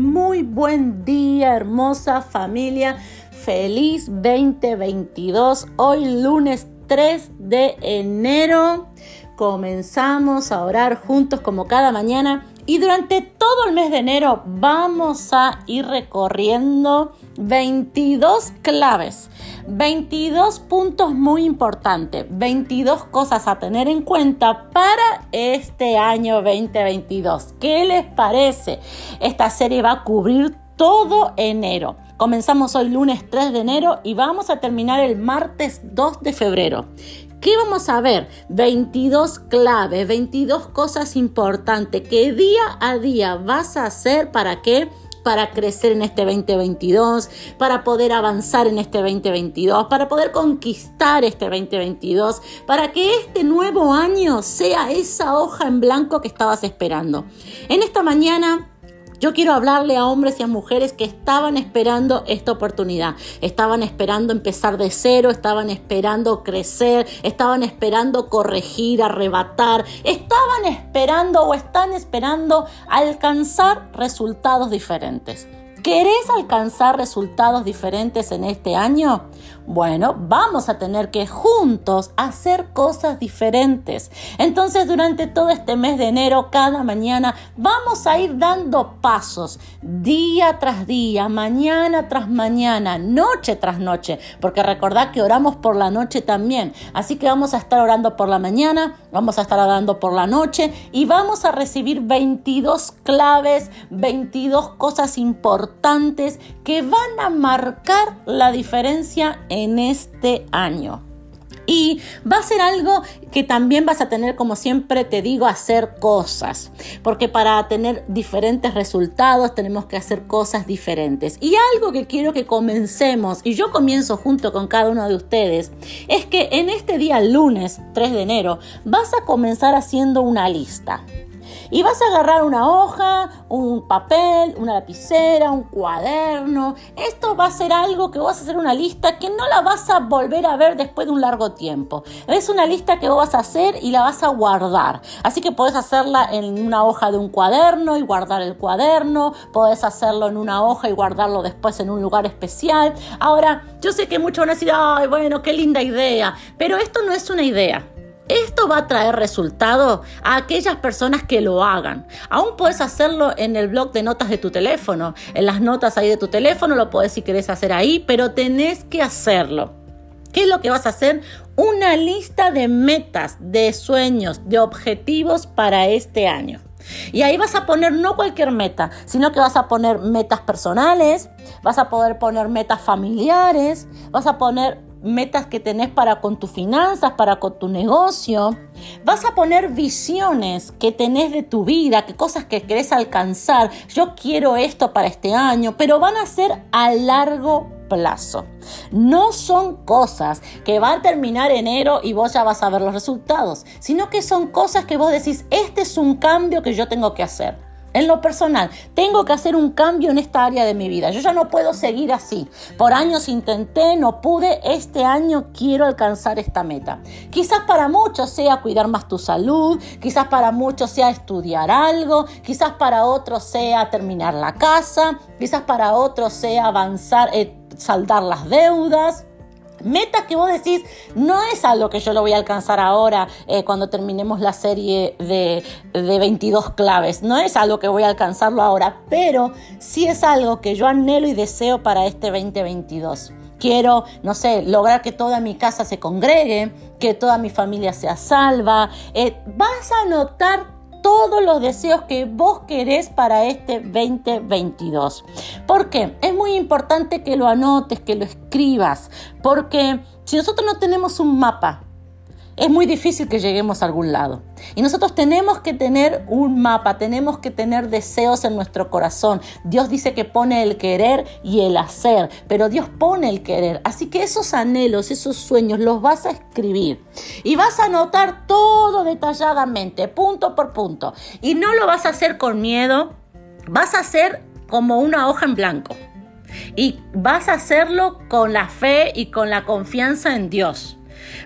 Muy buen día, hermosa familia. Feliz 2022. Hoy lunes 3 de enero. Comenzamos a orar juntos como cada mañana y durante todo el mes de enero vamos a ir recorriendo 22 claves, 22 puntos muy importantes, 22 cosas a tener en cuenta para este año 2022. ¿Qué les parece? Esta serie va a cubrir todo enero. Comenzamos hoy lunes 3 de enero y vamos a terminar el martes 2 de febrero. ¿Qué vamos a ver? 22 claves, 22 cosas importantes que día a día vas a hacer para qué? para crecer en este 2022, para poder avanzar en este 2022, para poder conquistar este 2022, para que este nuevo año sea esa hoja en blanco que estabas esperando. En esta mañana yo quiero hablarle a hombres y a mujeres que estaban esperando esta oportunidad, estaban esperando empezar de cero, estaban esperando crecer, estaban esperando corregir, arrebatar, estaban esperando o están esperando alcanzar resultados diferentes. ¿Querés alcanzar resultados diferentes en este año? Bueno, vamos a tener que juntos hacer cosas diferentes. Entonces, durante todo este mes de enero, cada mañana, vamos a ir dando pasos día tras día, mañana tras mañana, noche tras noche, porque recordad que oramos por la noche también. Así que vamos a estar orando por la mañana, vamos a estar orando por la noche y vamos a recibir 22 claves, 22 cosas importantes que van a marcar la diferencia en este año. Y va a ser algo que también vas a tener, como siempre te digo, hacer cosas. Porque para tener diferentes resultados tenemos que hacer cosas diferentes. Y algo que quiero que comencemos, y yo comienzo junto con cada uno de ustedes, es que en este día lunes 3 de enero vas a comenzar haciendo una lista. Y vas a agarrar una hoja, un papel, una lapicera, un cuaderno. Esto va a ser algo que vas a hacer una lista que no la vas a volver a ver después de un largo tiempo. Es una lista que vos vas a hacer y la vas a guardar. Así que puedes hacerla en una hoja de un cuaderno y guardar el cuaderno. Puedes hacerlo en una hoja y guardarlo después en un lugar especial. Ahora, yo sé que muchos van a decir, ay, bueno, qué linda idea. Pero esto no es una idea. Esto va a traer resultado a aquellas personas que lo hagan. Aún puedes hacerlo en el blog de notas de tu teléfono, en las notas ahí de tu teléfono, lo puedes si querés hacer ahí, pero tenés que hacerlo. ¿Qué es lo que vas a hacer? Una lista de metas, de sueños, de objetivos para este año. Y ahí vas a poner no cualquier meta, sino que vas a poner metas personales, vas a poder poner metas familiares, vas a poner metas que tenés para con tus finanzas, para con tu negocio. Vas a poner visiones que tenés de tu vida, que cosas que querés alcanzar. Yo quiero esto para este año, pero van a ser a largo plazo. No son cosas que van a terminar enero y vos ya vas a ver los resultados, sino que son cosas que vos decís, este es un cambio que yo tengo que hacer. En lo personal, tengo que hacer un cambio en esta área de mi vida. Yo ya no puedo seguir así. Por años intenté, no pude. Este año quiero alcanzar esta meta. Quizás para muchos sea cuidar más tu salud, quizás para muchos sea estudiar algo, quizás para otros sea terminar la casa, quizás para otros sea avanzar, eh, saldar las deudas. Metas que vos decís, no es algo que yo lo voy a alcanzar ahora eh, cuando terminemos la serie de, de 22 claves, no es algo que voy a alcanzarlo ahora, pero sí es algo que yo anhelo y deseo para este 2022 quiero, no sé, lograr que toda mi casa se congregue, que toda mi familia sea salva. Eh, vas a notar todos los deseos que vos querés para este 2022. ¿Por qué? Es muy importante que lo anotes, que lo escribas, porque si nosotros no tenemos un mapa, es muy difícil que lleguemos a algún lado. Y nosotros tenemos que tener un mapa, tenemos que tener deseos en nuestro corazón. Dios dice que pone el querer y el hacer, pero Dios pone el querer. Así que esos anhelos, esos sueños, los vas a escribir y vas a anotar todo detalladamente, punto por punto. Y no lo vas a hacer con miedo, vas a hacer como una hoja en blanco. Y vas a hacerlo con la fe y con la confianza en Dios.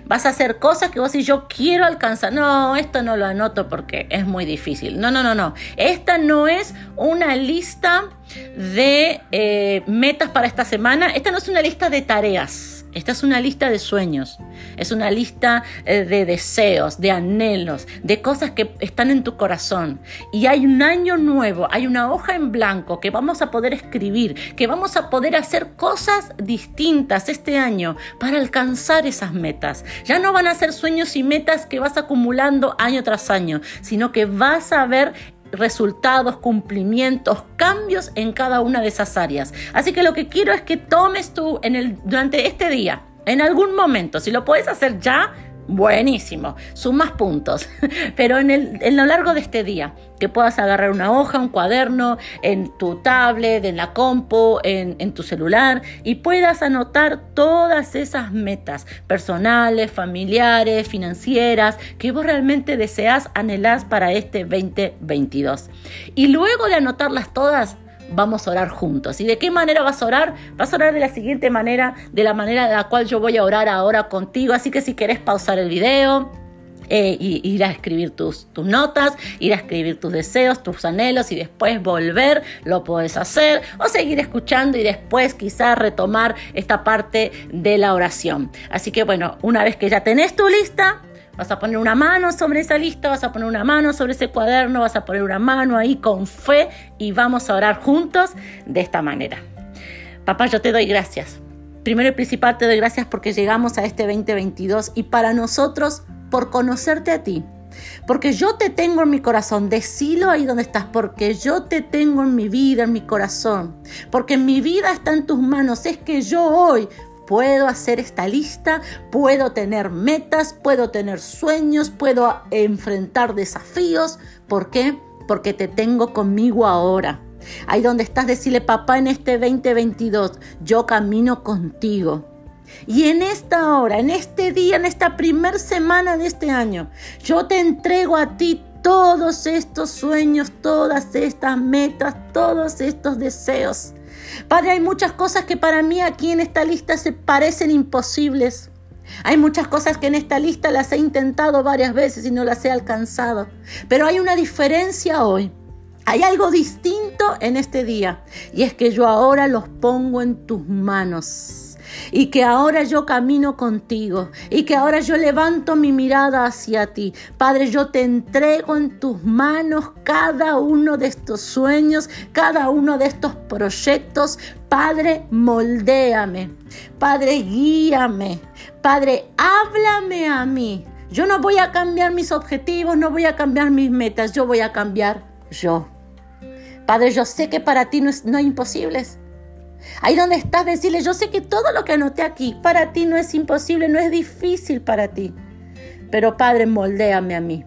Vas a hacer cosas que vos y yo quiero alcanzar. No, esto no lo anoto porque es muy difícil. No, no, no, no. Esta no es una lista de eh, metas para esta semana. Esta no es una lista de tareas. Esta es una lista de sueños, es una lista eh, de deseos, de anhelos, de cosas que están en tu corazón. Y hay un año nuevo, hay una hoja en blanco que vamos a poder escribir, que vamos a poder hacer cosas distintas este año para alcanzar esas metas. Ya no van a ser sueños y metas que vas acumulando año tras año, sino que vas a ver resultados, cumplimientos, cambios en cada una de esas áreas. Así que lo que quiero es que tomes tú en el, durante este día, en algún momento, si lo puedes hacer ya, Buenísimo, sumas puntos, pero en, el, en lo largo de este día, que puedas agarrar una hoja, un cuaderno, en tu tablet, en la compu, en, en tu celular y puedas anotar todas esas metas personales, familiares, financieras, que vos realmente deseas, anhelás para este 2022. Y luego de anotarlas todas, vamos a orar juntos. ¿Y de qué manera vas a orar? Vas a orar de la siguiente manera, de la manera de la cual yo voy a orar ahora contigo. Así que si querés pausar el video, eh, ir a escribir tus, tus, notas, ir a escribir tus deseos, tus anhelos y después volver, lo puedes hacer o seguir escuchando y después quizás retomar esta parte de la oración. Así que bueno, una vez que ya tenés tu lista, Vas a poner una mano sobre esa lista, vas a poner una mano sobre ese cuaderno, vas a poner una mano ahí con fe y vamos a orar juntos de esta manera. Papá, yo te doy gracias. Primero y principal te doy gracias porque llegamos a este 2022 y para nosotros por conocerte a ti. Porque yo te tengo en mi corazón, decilo ahí donde estás, porque yo te tengo en mi vida, en mi corazón, porque mi vida está en tus manos. Es que yo hoy puedo hacer esta lista, puedo tener metas, puedo tener sueños, puedo enfrentar desafíos. ¿Por qué? Porque te tengo conmigo ahora. Ahí donde estás, decirle, papá, en este 2022, yo camino contigo. Y en esta hora, en este día, en esta primera semana de este año, yo te entrego a ti todos estos sueños, todas estas metas, todos estos deseos. Padre, hay muchas cosas que para mí aquí en esta lista se parecen imposibles. Hay muchas cosas que en esta lista las he intentado varias veces y no las he alcanzado. Pero hay una diferencia hoy. Hay algo distinto en este día y es que yo ahora los pongo en tus manos y que ahora yo camino contigo y que ahora yo levanto mi mirada hacia ti. Padre, yo te entrego en tus manos cada uno de estos sueños, cada uno de estos proyectos. Padre, moldéame. Padre, guíame. Padre, háblame a mí. Yo no voy a cambiar mis objetivos, no voy a cambiar mis metas, yo voy a cambiar yo. Padre, yo sé que para ti no, es, no hay imposibles. Ahí donde estás, decirle, yo sé que todo lo que anoté aquí para ti no es imposible, no es difícil para ti. Pero Padre, moldéame a mí.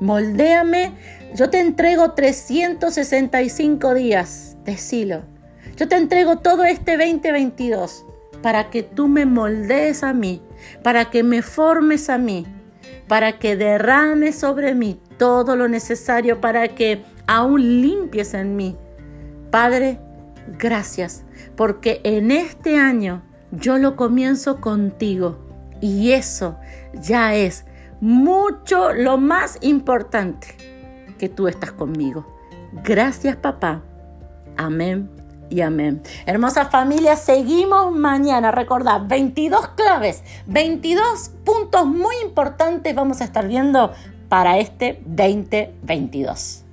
Moldéame. Yo te entrego 365 días, decilo. Yo te entrego todo este 2022 para que tú me moldees a mí, para que me formes a mí, para que derrames sobre mí todo lo necesario para que aún limpies en mí. Padre, gracias, porque en este año yo lo comienzo contigo y eso ya es mucho lo más importante que tú estás conmigo. Gracias papá. Amén y amén. Hermosa familia, seguimos mañana. Recordad, 22 claves, 22 puntos muy importantes vamos a estar viendo para este 2022.